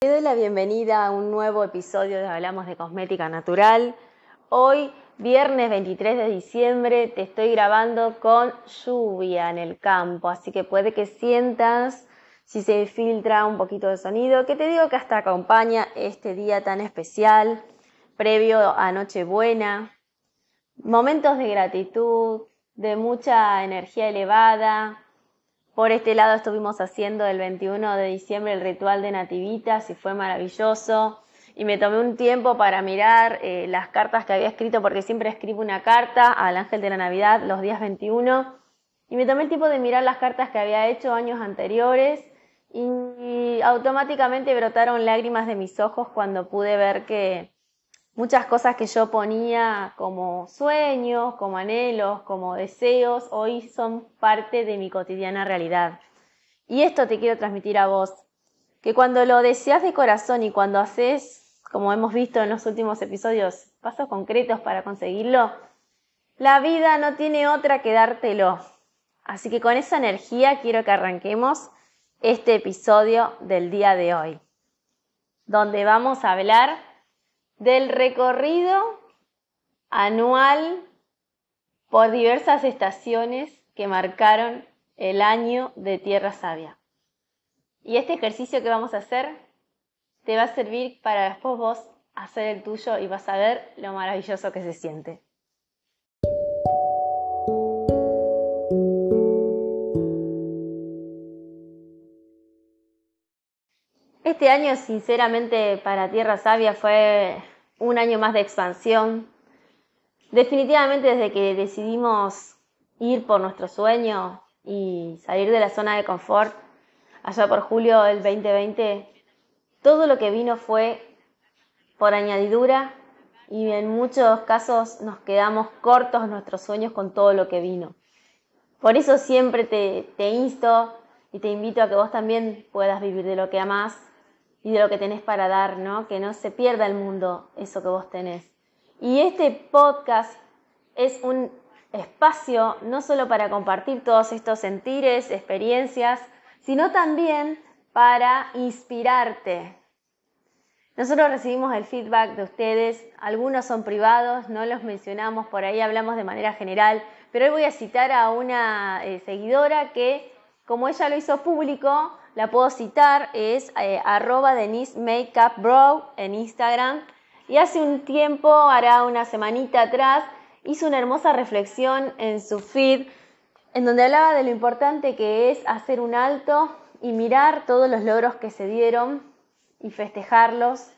Te doy la bienvenida a un nuevo episodio de Hablamos de Cosmética Natural. Hoy, viernes 23 de diciembre, te estoy grabando con lluvia en el campo, así que puede que sientas si se filtra un poquito de sonido, que te digo que hasta acompaña este día tan especial, previo a Nochebuena, momentos de gratitud, de mucha energía elevada, por este lado estuvimos haciendo el 21 de diciembre el ritual de nativitas y fue maravilloso. Y me tomé un tiempo para mirar eh, las cartas que había escrito, porque siempre escribo una carta al ángel de la Navidad los días 21. Y me tomé el tiempo de mirar las cartas que había hecho años anteriores y automáticamente brotaron lágrimas de mis ojos cuando pude ver que muchas cosas que yo ponía como sueños, como anhelos, como deseos, hoy son parte de mi cotidiana realidad. Y esto te quiero transmitir a vos, que cuando lo deseas de corazón y cuando haces, como hemos visto en los últimos episodios, pasos concretos para conseguirlo, la vida no tiene otra que dártelo. Así que con esa energía quiero que arranquemos este episodio del día de hoy, donde vamos a hablar del recorrido anual por diversas estaciones que marcaron el año de Tierra Sabia. Y este ejercicio que vamos a hacer te va a servir para después vos hacer el tuyo y vas a ver lo maravilloso que se siente. Este año, sinceramente, para Tierra Sabia fue un año más de expansión. Definitivamente desde que decidimos ir por nuestro sueño y salir de la zona de confort, allá por julio del 2020, todo lo que vino fue por añadidura y en muchos casos nos quedamos cortos nuestros sueños con todo lo que vino. Por eso siempre te, te insto y te invito a que vos también puedas vivir de lo que amás y de lo que tenés para dar, ¿no? Que no se pierda el mundo eso que vos tenés. Y este podcast es un espacio no solo para compartir todos estos sentires, experiencias, sino también para inspirarte. Nosotros recibimos el feedback de ustedes, algunos son privados, no los mencionamos, por ahí hablamos de manera general, pero hoy voy a citar a una eh, seguidora que, como ella lo hizo público, la puedo citar, es eh, arroba Denise Makeup Bro en Instagram. Y hace un tiempo, hará una semanita atrás, hizo una hermosa reflexión en su feed en donde hablaba de lo importante que es hacer un alto y mirar todos los logros que se dieron y festejarlos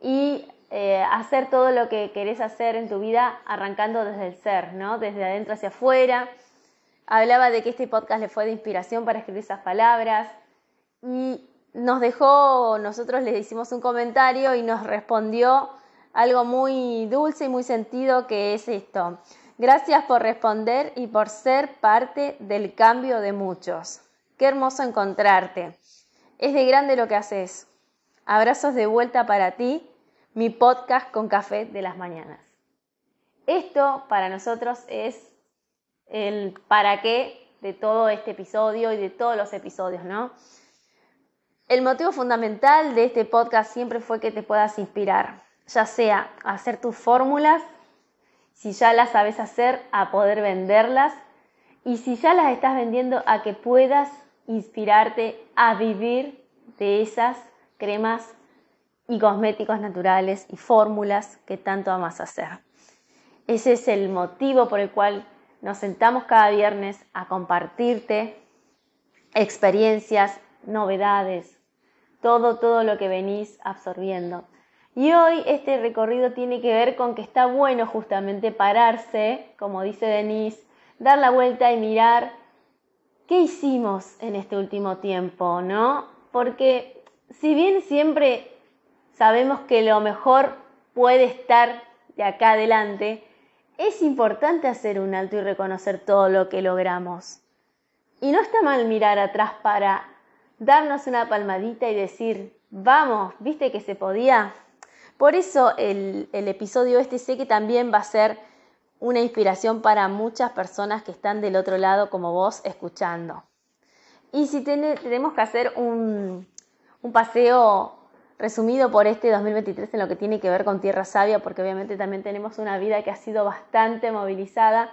y eh, hacer todo lo que querés hacer en tu vida arrancando desde el ser, ¿no? Desde adentro hacia afuera. Hablaba de que este podcast le fue de inspiración para escribir esas palabras, y nos dejó, nosotros le hicimos un comentario y nos respondió algo muy dulce y muy sentido que es esto. Gracias por responder y por ser parte del cambio de muchos. Qué hermoso encontrarte. Es de grande lo que haces. Abrazos de vuelta para ti, mi podcast con café de las mañanas. Esto para nosotros es el para qué de todo este episodio y de todos los episodios, ¿no? El motivo fundamental de este podcast siempre fue que te puedas inspirar, ya sea a hacer tus fórmulas, si ya las sabes hacer, a poder venderlas y si ya las estás vendiendo, a que puedas inspirarte a vivir de esas cremas y cosméticos naturales y fórmulas que tanto amas hacer. Ese es el motivo por el cual nos sentamos cada viernes a compartirte experiencias, novedades, todo, todo lo que venís absorbiendo. Y hoy este recorrido tiene que ver con que está bueno justamente pararse, como dice Denise, dar la vuelta y mirar qué hicimos en este último tiempo, ¿no? Porque si bien siempre sabemos que lo mejor puede estar de acá adelante, es importante hacer un alto y reconocer todo lo que logramos. Y no está mal mirar atrás para darnos una palmadita y decir, vamos, viste que se podía. Por eso el, episodio este sé que también va a ser una inspiración para muchas personas que están del otro lado como vos escuchando. Y si tenemos que hacer un, un paseo resumido por este 2023 en lo que tiene que ver con Tierra Sabia, porque obviamente también tenemos una vida que ha sido bastante movilizada,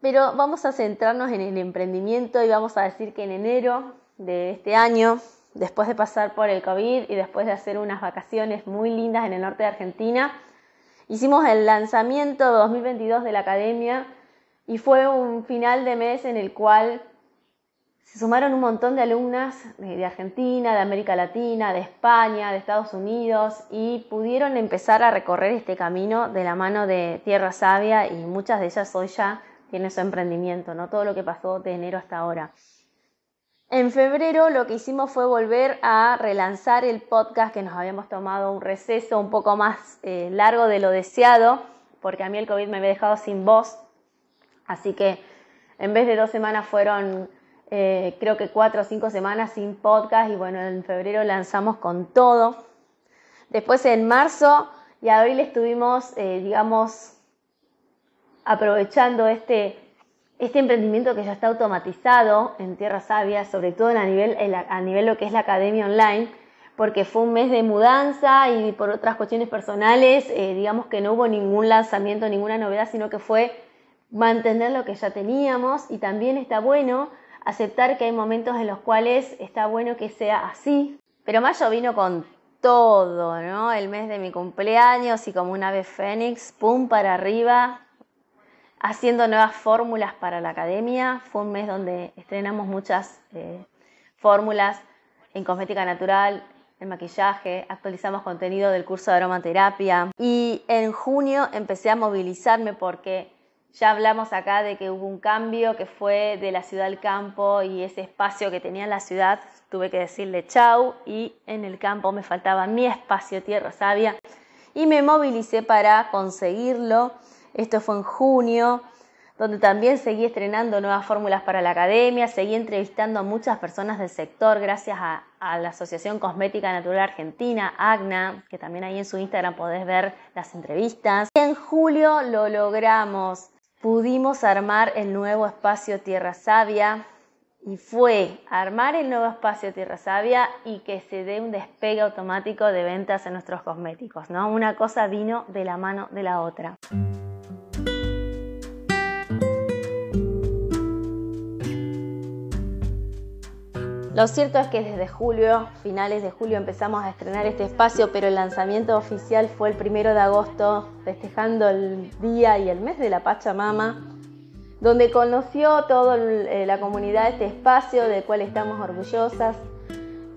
pero vamos a centrarnos en el emprendimiento y vamos a decir que en enero de este año, después de pasar por el COVID y después de hacer unas vacaciones muy lindas en el norte de Argentina, hicimos el lanzamiento 2022 de la academia y fue un final de mes en el cual se sumaron un montón de alumnas de Argentina, de América Latina, de España, de Estados Unidos y pudieron empezar a recorrer este camino de la mano de Tierra Sabia y muchas de ellas hoy ya tienen su emprendimiento, ¿no? Todo lo que pasó de enero hasta ahora. En febrero lo que hicimos fue volver a relanzar el podcast que nos habíamos tomado un receso un poco más eh, largo de lo deseado, porque a mí el COVID me había dejado sin voz, así que en vez de dos semanas fueron eh, creo que cuatro o cinco semanas sin podcast y bueno, en febrero lanzamos con todo. Después en marzo y abril estuvimos, eh, digamos, aprovechando este, este emprendimiento que ya está automatizado en Tierra Sabia, sobre todo a nivel, a nivel lo que es la academia online, porque fue un mes de mudanza y por otras cuestiones personales, eh, digamos que no hubo ningún lanzamiento, ninguna novedad, sino que fue mantener lo que ya teníamos y también está bueno aceptar que hay momentos en los cuales está bueno que sea así. Pero mayo vino con todo, ¿no? El mes de mi cumpleaños y como una ave fénix, pum para arriba, haciendo nuevas fórmulas para la academia. Fue un mes donde estrenamos muchas eh, fórmulas en cosmética natural, en maquillaje, actualizamos contenido del curso de aromaterapia y en junio empecé a movilizarme porque ya hablamos acá de que hubo un cambio que fue de la ciudad al campo y ese espacio que tenía la ciudad tuve que decirle chau y en el campo me faltaba mi espacio tierra sabia y me movilicé para conseguirlo. Esto fue en junio, donde también seguí estrenando nuevas fórmulas para la academia, seguí entrevistando a muchas personas del sector gracias a, la Asociación Cosmética Natural Argentina, AGNA, que también ahí en su Instagram podés ver las entrevistas. Y en julio lo logramos pudimos armar el nuevo espacio Tierra Sabia y fue armar el nuevo espacio Tierra Sabia y que se dé un despegue automático de ventas en nuestros cosméticos, ¿no? Una cosa vino de la mano de la otra. Lo cierto es que desde julio, finales de julio, empezamos a estrenar este espacio, pero el lanzamiento oficial fue el primero de agosto, festejando el día y el mes de la Pachamama, donde conoció toda eh, la comunidad este espacio del cual estamos orgullosas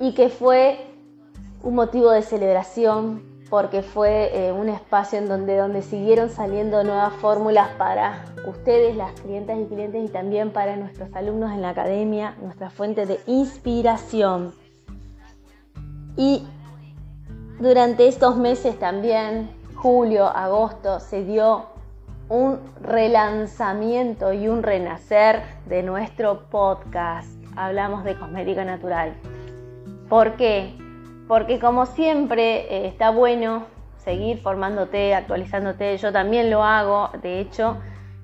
y que fue un motivo de celebración porque fue eh, un espacio en donde, donde siguieron saliendo nuevas fórmulas para ustedes, las clientas y clientes, y también para nuestros alumnos en la academia, nuestra fuente de inspiración. Y durante estos meses también, julio, agosto, se dio un relanzamiento y un renacer de nuestro podcast. Hablamos de cosmética natural. ¿Por qué? Porque como siempre eh, está bueno seguir formándote, actualizándote, yo también lo hago, de hecho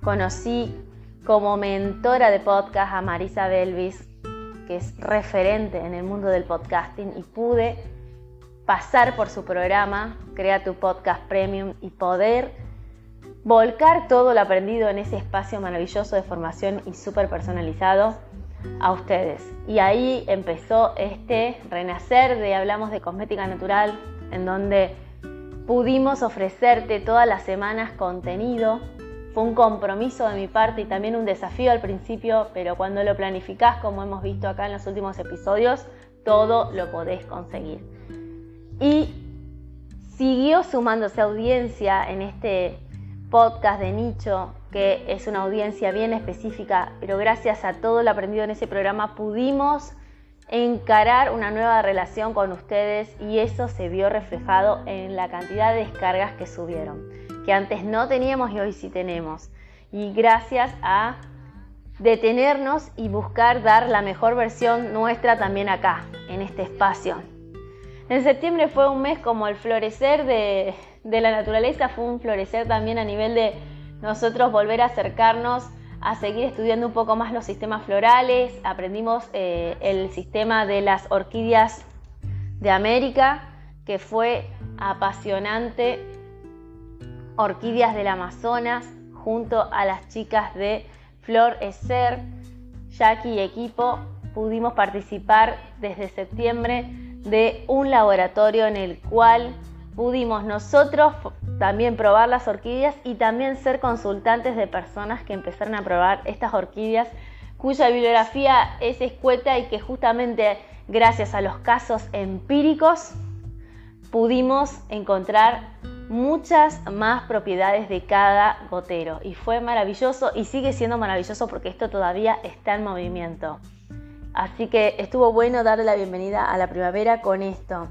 conocí como mentora de podcast a Marisa Belvis, que es referente en el mundo del podcasting y pude pasar por su programa, Crea tu Podcast Premium y poder volcar todo lo aprendido en ese espacio maravilloso de formación y súper personalizado a ustedes. Y ahí empezó este renacer de Hablamos de Cosmética Natural, en donde pudimos ofrecerte todas las semanas contenido. Fue un compromiso de mi parte y también un desafío al principio, pero cuando lo planificás, como hemos visto acá en los últimos episodios, todo lo podés conseguir. Y siguió sumándose audiencia en este podcast de nicho que es una audiencia bien específica, pero gracias a todo lo aprendido en ese programa pudimos encarar una nueva relación con ustedes y eso se vio reflejado en la cantidad de descargas que subieron, que antes no teníamos y hoy sí tenemos. Y gracias a detenernos y buscar dar la mejor versión nuestra también acá, en este espacio. En septiembre fue un mes como el florecer de, la naturaleza, fue un florecer también a nivel de nosotros volver a acercarnos a seguir estudiando un poco más los sistemas florales, aprendimos eh, el sistema de las orquídeas de América, que fue apasionante, orquídeas del Amazonas, junto a las chicas de Flor Eser, Jackie y equipo, pudimos participar desde septiembre de un laboratorio en el cual pudimos nosotros también probar las orquídeas y también ser consultantes de personas que empezaron a probar estas orquídeas cuya bibliografía es escueta y que justamente gracias a los casos empíricos pudimos encontrar muchas más propiedades de cada gotero y fue maravilloso y sigue siendo maravilloso porque esto todavía está en movimiento. Así que estuvo bueno darle la bienvenida a la primavera con esto.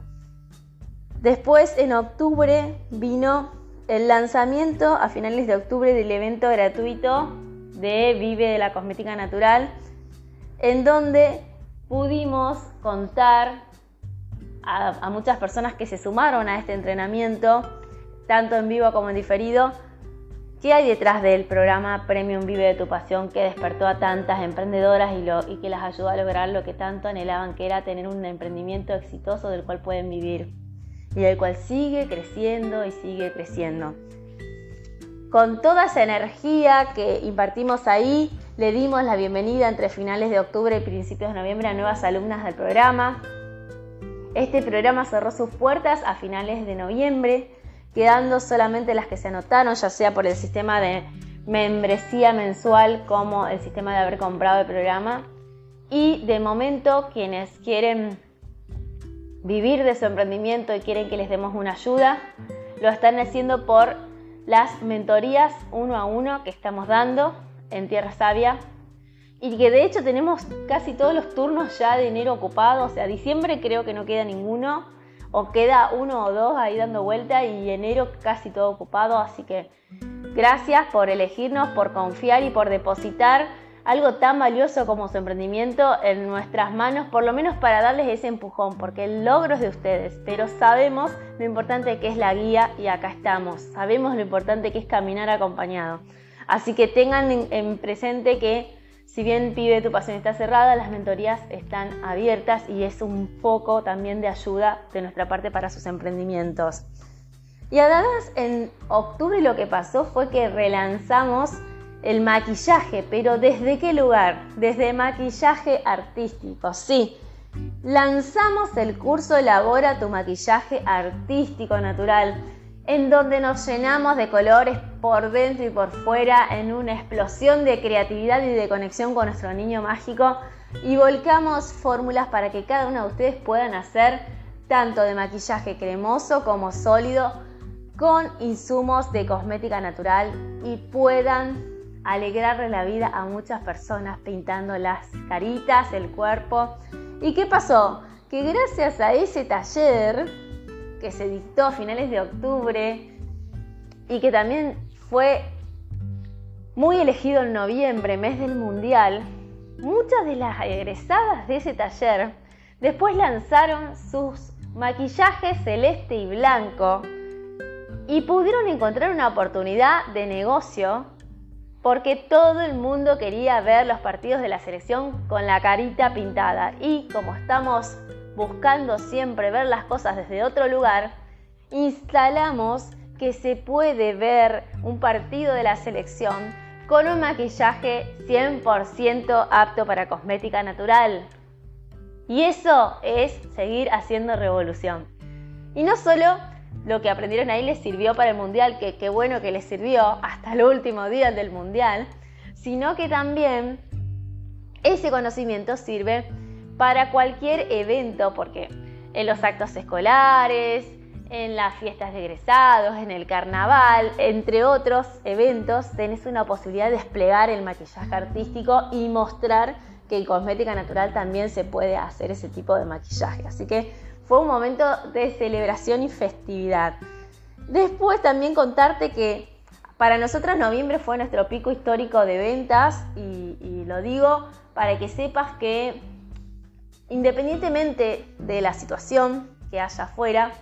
Después, en octubre, vino el lanzamiento a finales de octubre del evento gratuito de Vive de la Cosmética Natural, en donde pudimos contar a, muchas personas que se sumaron a este entrenamiento, tanto en vivo como en diferido, ¿Qué hay detrás del programa Premium Vive de tu Pasión que despertó a tantas emprendedoras y, que las ayudó a lograr lo que tanto anhelaban, que era tener un emprendimiento exitoso del cual pueden vivir y del cual sigue creciendo y sigue creciendo? Con toda esa energía que impartimos ahí, le dimos la bienvenida entre finales de octubre y principios de noviembre a nuevas alumnas del programa. Este programa cerró sus puertas a finales de noviembre quedando solamente las que se anotaron, ya sea por el sistema de membresía mensual como el sistema de haber comprado el programa. Y de momento quienes quieren vivir de su emprendimiento y quieren que les demos una ayuda, lo están haciendo por las mentorías uno a uno que estamos dando en Tierra Sabia. Y que de hecho tenemos casi todos los turnos ya de enero ocupados, o sea, diciembre creo que no queda ninguno. O queda uno o dos ahí dando vuelta y enero casi todo ocupado, así que gracias por elegirnos, por confiar y por depositar algo tan valioso como su emprendimiento en nuestras manos, por lo menos para darles ese empujón, porque el logro es de ustedes, pero sabemos lo importante que es la guía y acá estamos, sabemos lo importante que es caminar acompañado. Así que tengan en, presente que si bien Pibe Tu Pasión está cerrada, las mentorías están abiertas y es un poco también de ayuda de nuestra parte para sus emprendimientos. Y además en octubre lo que pasó fue que relanzamos el maquillaje, pero ¿desde qué lugar? Desde maquillaje artístico, sí. Lanzamos el curso Elabora tu maquillaje artístico natural en donde nos llenamos de colores por dentro y por fuera en una explosión de creatividad y de conexión con nuestro niño mágico y volcamos fórmulas para que cada uno de ustedes puedan hacer tanto de maquillaje cremoso como sólido con insumos de cosmética natural y puedan alegrarle la vida a muchas personas pintando las caritas, el cuerpo. ¿Y qué pasó? Que gracias a ese taller que se dictó a finales de octubre y que también fue muy elegido en noviembre, mes del Mundial, muchas de las egresadas de ese taller después lanzaron sus maquillajes celeste y blanco y pudieron encontrar una oportunidad de negocio porque todo el mundo quería ver los partidos de la selección con la carita pintada y como estamos buscando siempre ver las cosas desde otro lugar, instalamos que se puede ver un partido de la selección con un maquillaje 100% apto para cosmética natural. Y eso es seguir haciendo revolución. Y no solo lo que aprendieron ahí les sirvió para el mundial, que qué bueno que les sirvió hasta el último día del mundial, sino que también ese conocimiento sirve para cualquier evento, porque en los actos escolares, en las fiestas de egresados, en el carnaval, entre otros eventos, tenés una posibilidad de desplegar el maquillaje artístico y mostrar que en cosmética natural también se puede hacer ese tipo de maquillaje. Así que fue un momento de celebración y festividad. Después también contarte que para nosotros noviembre fue nuestro pico histórico de ventas y, lo digo para que sepas que independientemente de la situación que haya afuera,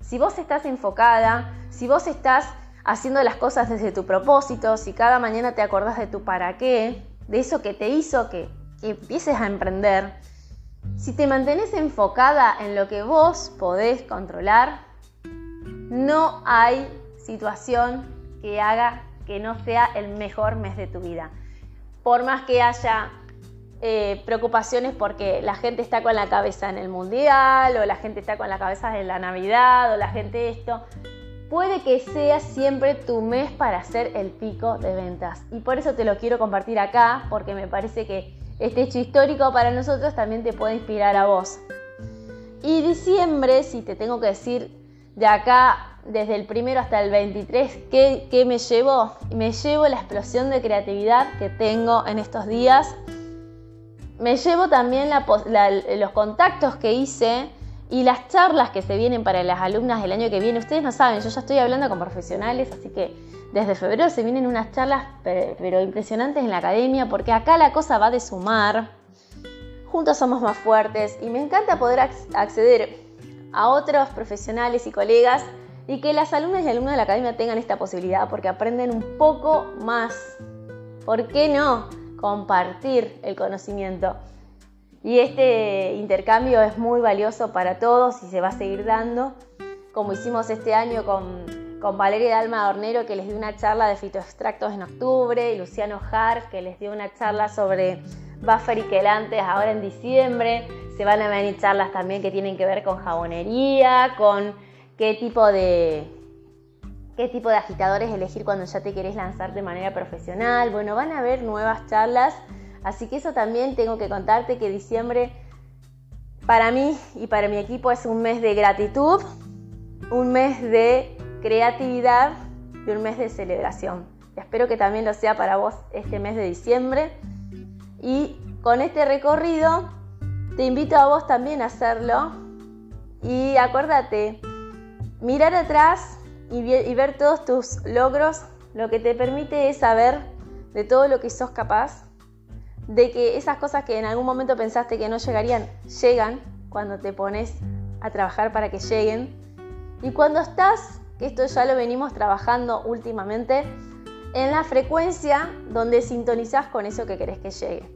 si vos estás enfocada, si vos estás haciendo las cosas desde tu propósito, si cada mañana te acordás de tu para qué, de eso que te hizo que, empieces a emprender, si te mantenés enfocada en lo que vos podés controlar, no hay situación que haga que no sea el mejor mes de tu vida. Por más que haya eh, preocupaciones porque la gente está con la cabeza en el mundial o la gente está con la cabeza en la Navidad o la gente esto, puede que sea siempre tu mes para hacer el pico de ventas. Y por eso te lo quiero compartir acá, porque me parece que este hecho histórico para nosotros también te puede inspirar a vos. Y diciembre, si te tengo que decir de acá, desde el primero hasta el 23, ¿qué, me llevo? Me llevo la explosión de creatividad que tengo en estos días. Me llevo también los contactos que hice y las charlas que se vienen para las alumnas del año que viene, ustedes no saben, yo ya estoy hablando con profesionales, así que desde febrero se vienen unas charlas pero impresionantes en la academia, porque acá la cosa va de sumar, juntos somos más fuertes y me encanta poder acceder a otros profesionales y colegas y que las alumnas y alumnos de la academia tengan esta posibilidad porque aprenden un poco más. ¿Por qué no? Compartir el conocimiento. Y este intercambio es muy valioso para todos y se va a seguir dando, como hicimos este año con, con Valeria Dalma Hornero, que les dio una charla de fitoextractos en octubre, y Luciano Harf, que les dio una charla sobre buffer y quelantes ahora en diciembre. Se van a venir charlas también que tienen que ver con jabonería, con qué tipo de, qué tipo de agitadores elegir cuando ya te querés lanzar de manera profesional. Bueno, van a haber nuevas charlas Así que eso también tengo que contarte que diciembre para mí y para mi equipo es un mes de gratitud, un mes de creatividad y un mes de celebración. Espero que también lo sea para vos este mes de diciembre. Y con este recorrido te invito a vos también a hacerlo. Y acuérdate, mirar atrás y, ver todos tus logros, lo que te permite es saber de todo lo que sos capaz de que esas cosas que en algún momento pensaste que no llegarían, llegan cuando te pones a trabajar para que lleguen. Y cuando estás, que esto ya lo venimos trabajando últimamente, en la frecuencia donde sintonizás con eso que querés que llegue.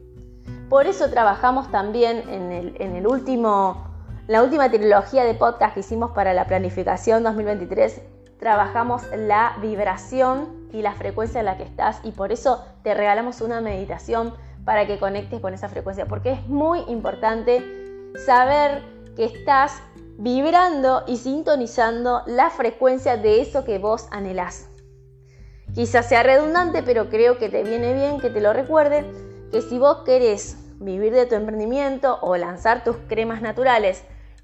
Por eso trabajamos también en, el, último, la última trilogía de podcast que hicimos para la planificación 2023. Trabajamos la vibración y la frecuencia en la que estás y por eso te regalamos una meditación para que conectes con esa frecuencia, porque es muy importante saber que estás vibrando y sintonizando la frecuencia de eso que vos anhelás. Quizás sea redundante, pero creo que te viene bien que te lo recuerde, que si vos querés vivir de tu emprendimiento o lanzar tus cremas naturales,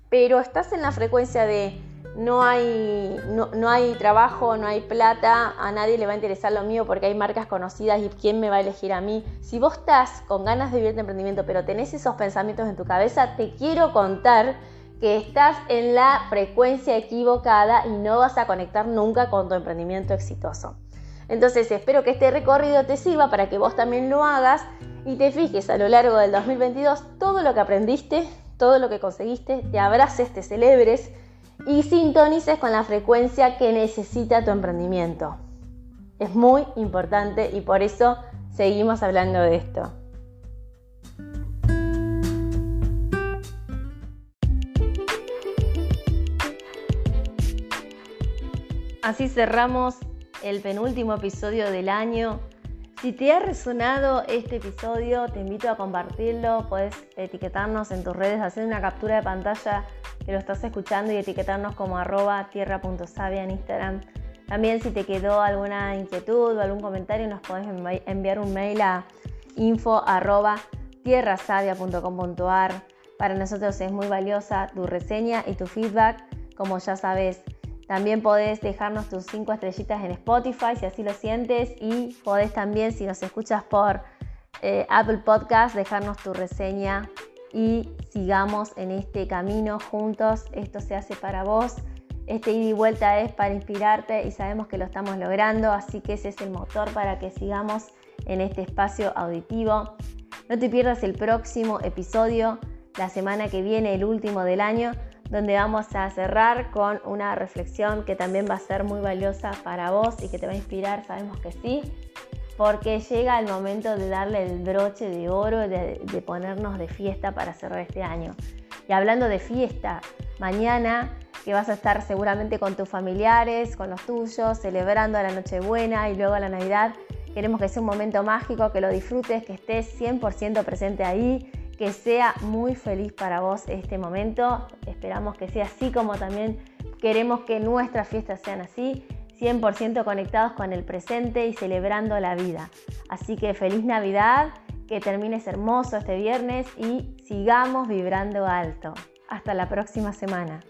pero estás en la frecuencia de no hay, no, hay trabajo, no hay plata, a nadie le va a interesar lo mío porque hay marcas conocidas y quién me va a elegir a mí. Si vos estás con ganas de vivir de emprendimiento, pero tenés esos pensamientos en tu cabeza, te quiero contar que estás en la frecuencia equivocada y no vas a conectar nunca con tu emprendimiento exitoso. Entonces espero que este recorrido te sirva para que vos también lo hagas y te fijes a lo largo del 2022 todo lo que aprendiste, todo lo que conseguiste, te abraces, te celebres y sintonices con la frecuencia que necesita tu emprendimiento. Es muy importante y por eso seguimos hablando de esto. Así cerramos el penúltimo episodio del año. Si te ha resonado este episodio, te invito a compartirlo. Puedes etiquetarnos en tus redes, hacer una captura de pantalla que lo estás escuchando y etiquetarnos como arroba tierra.savia en Instagram. También si te quedó alguna inquietud o algún comentario nos podés enviar un mail a info arroba tierrasavia.com.ar. Para nosotros es muy valiosa tu reseña y tu feedback. Como ya sabes, también podés dejarnos tus 5 estrellitas en Spotify si así lo sientes y podés también, si nos escuchas por eh, Apple Podcast, dejarnos tu reseña y sigamos en este camino juntos. Esto se hace para vos. Este ida y vuelta es para inspirarte y sabemos que lo estamos logrando, así que ese es el motor para que sigamos en este espacio auditivo. No te pierdas el próximo episodio, la semana que viene, el último del año, donde vamos a cerrar con una reflexión que también va a ser muy valiosa para vos y que te va a inspirar, sabemos que sí, porque llega el momento de darle el broche de oro, de, ponernos de fiesta para cerrar este año. Y hablando de fiesta, mañana que vas a estar seguramente con tus familiares, con los tuyos, celebrando la Nochebuena y luego la Navidad. Queremos que sea un momento mágico, que lo disfrutes, que estés 100% presente ahí, que sea muy feliz para vos este momento. Esperamos que sea así como también queremos que nuestras fiestas sean así, 100% conectados con el presente y celebrando la vida. Así que feliz Navidad, que termines hermoso este viernes y sigamos vibrando alto. Hasta la próxima semana.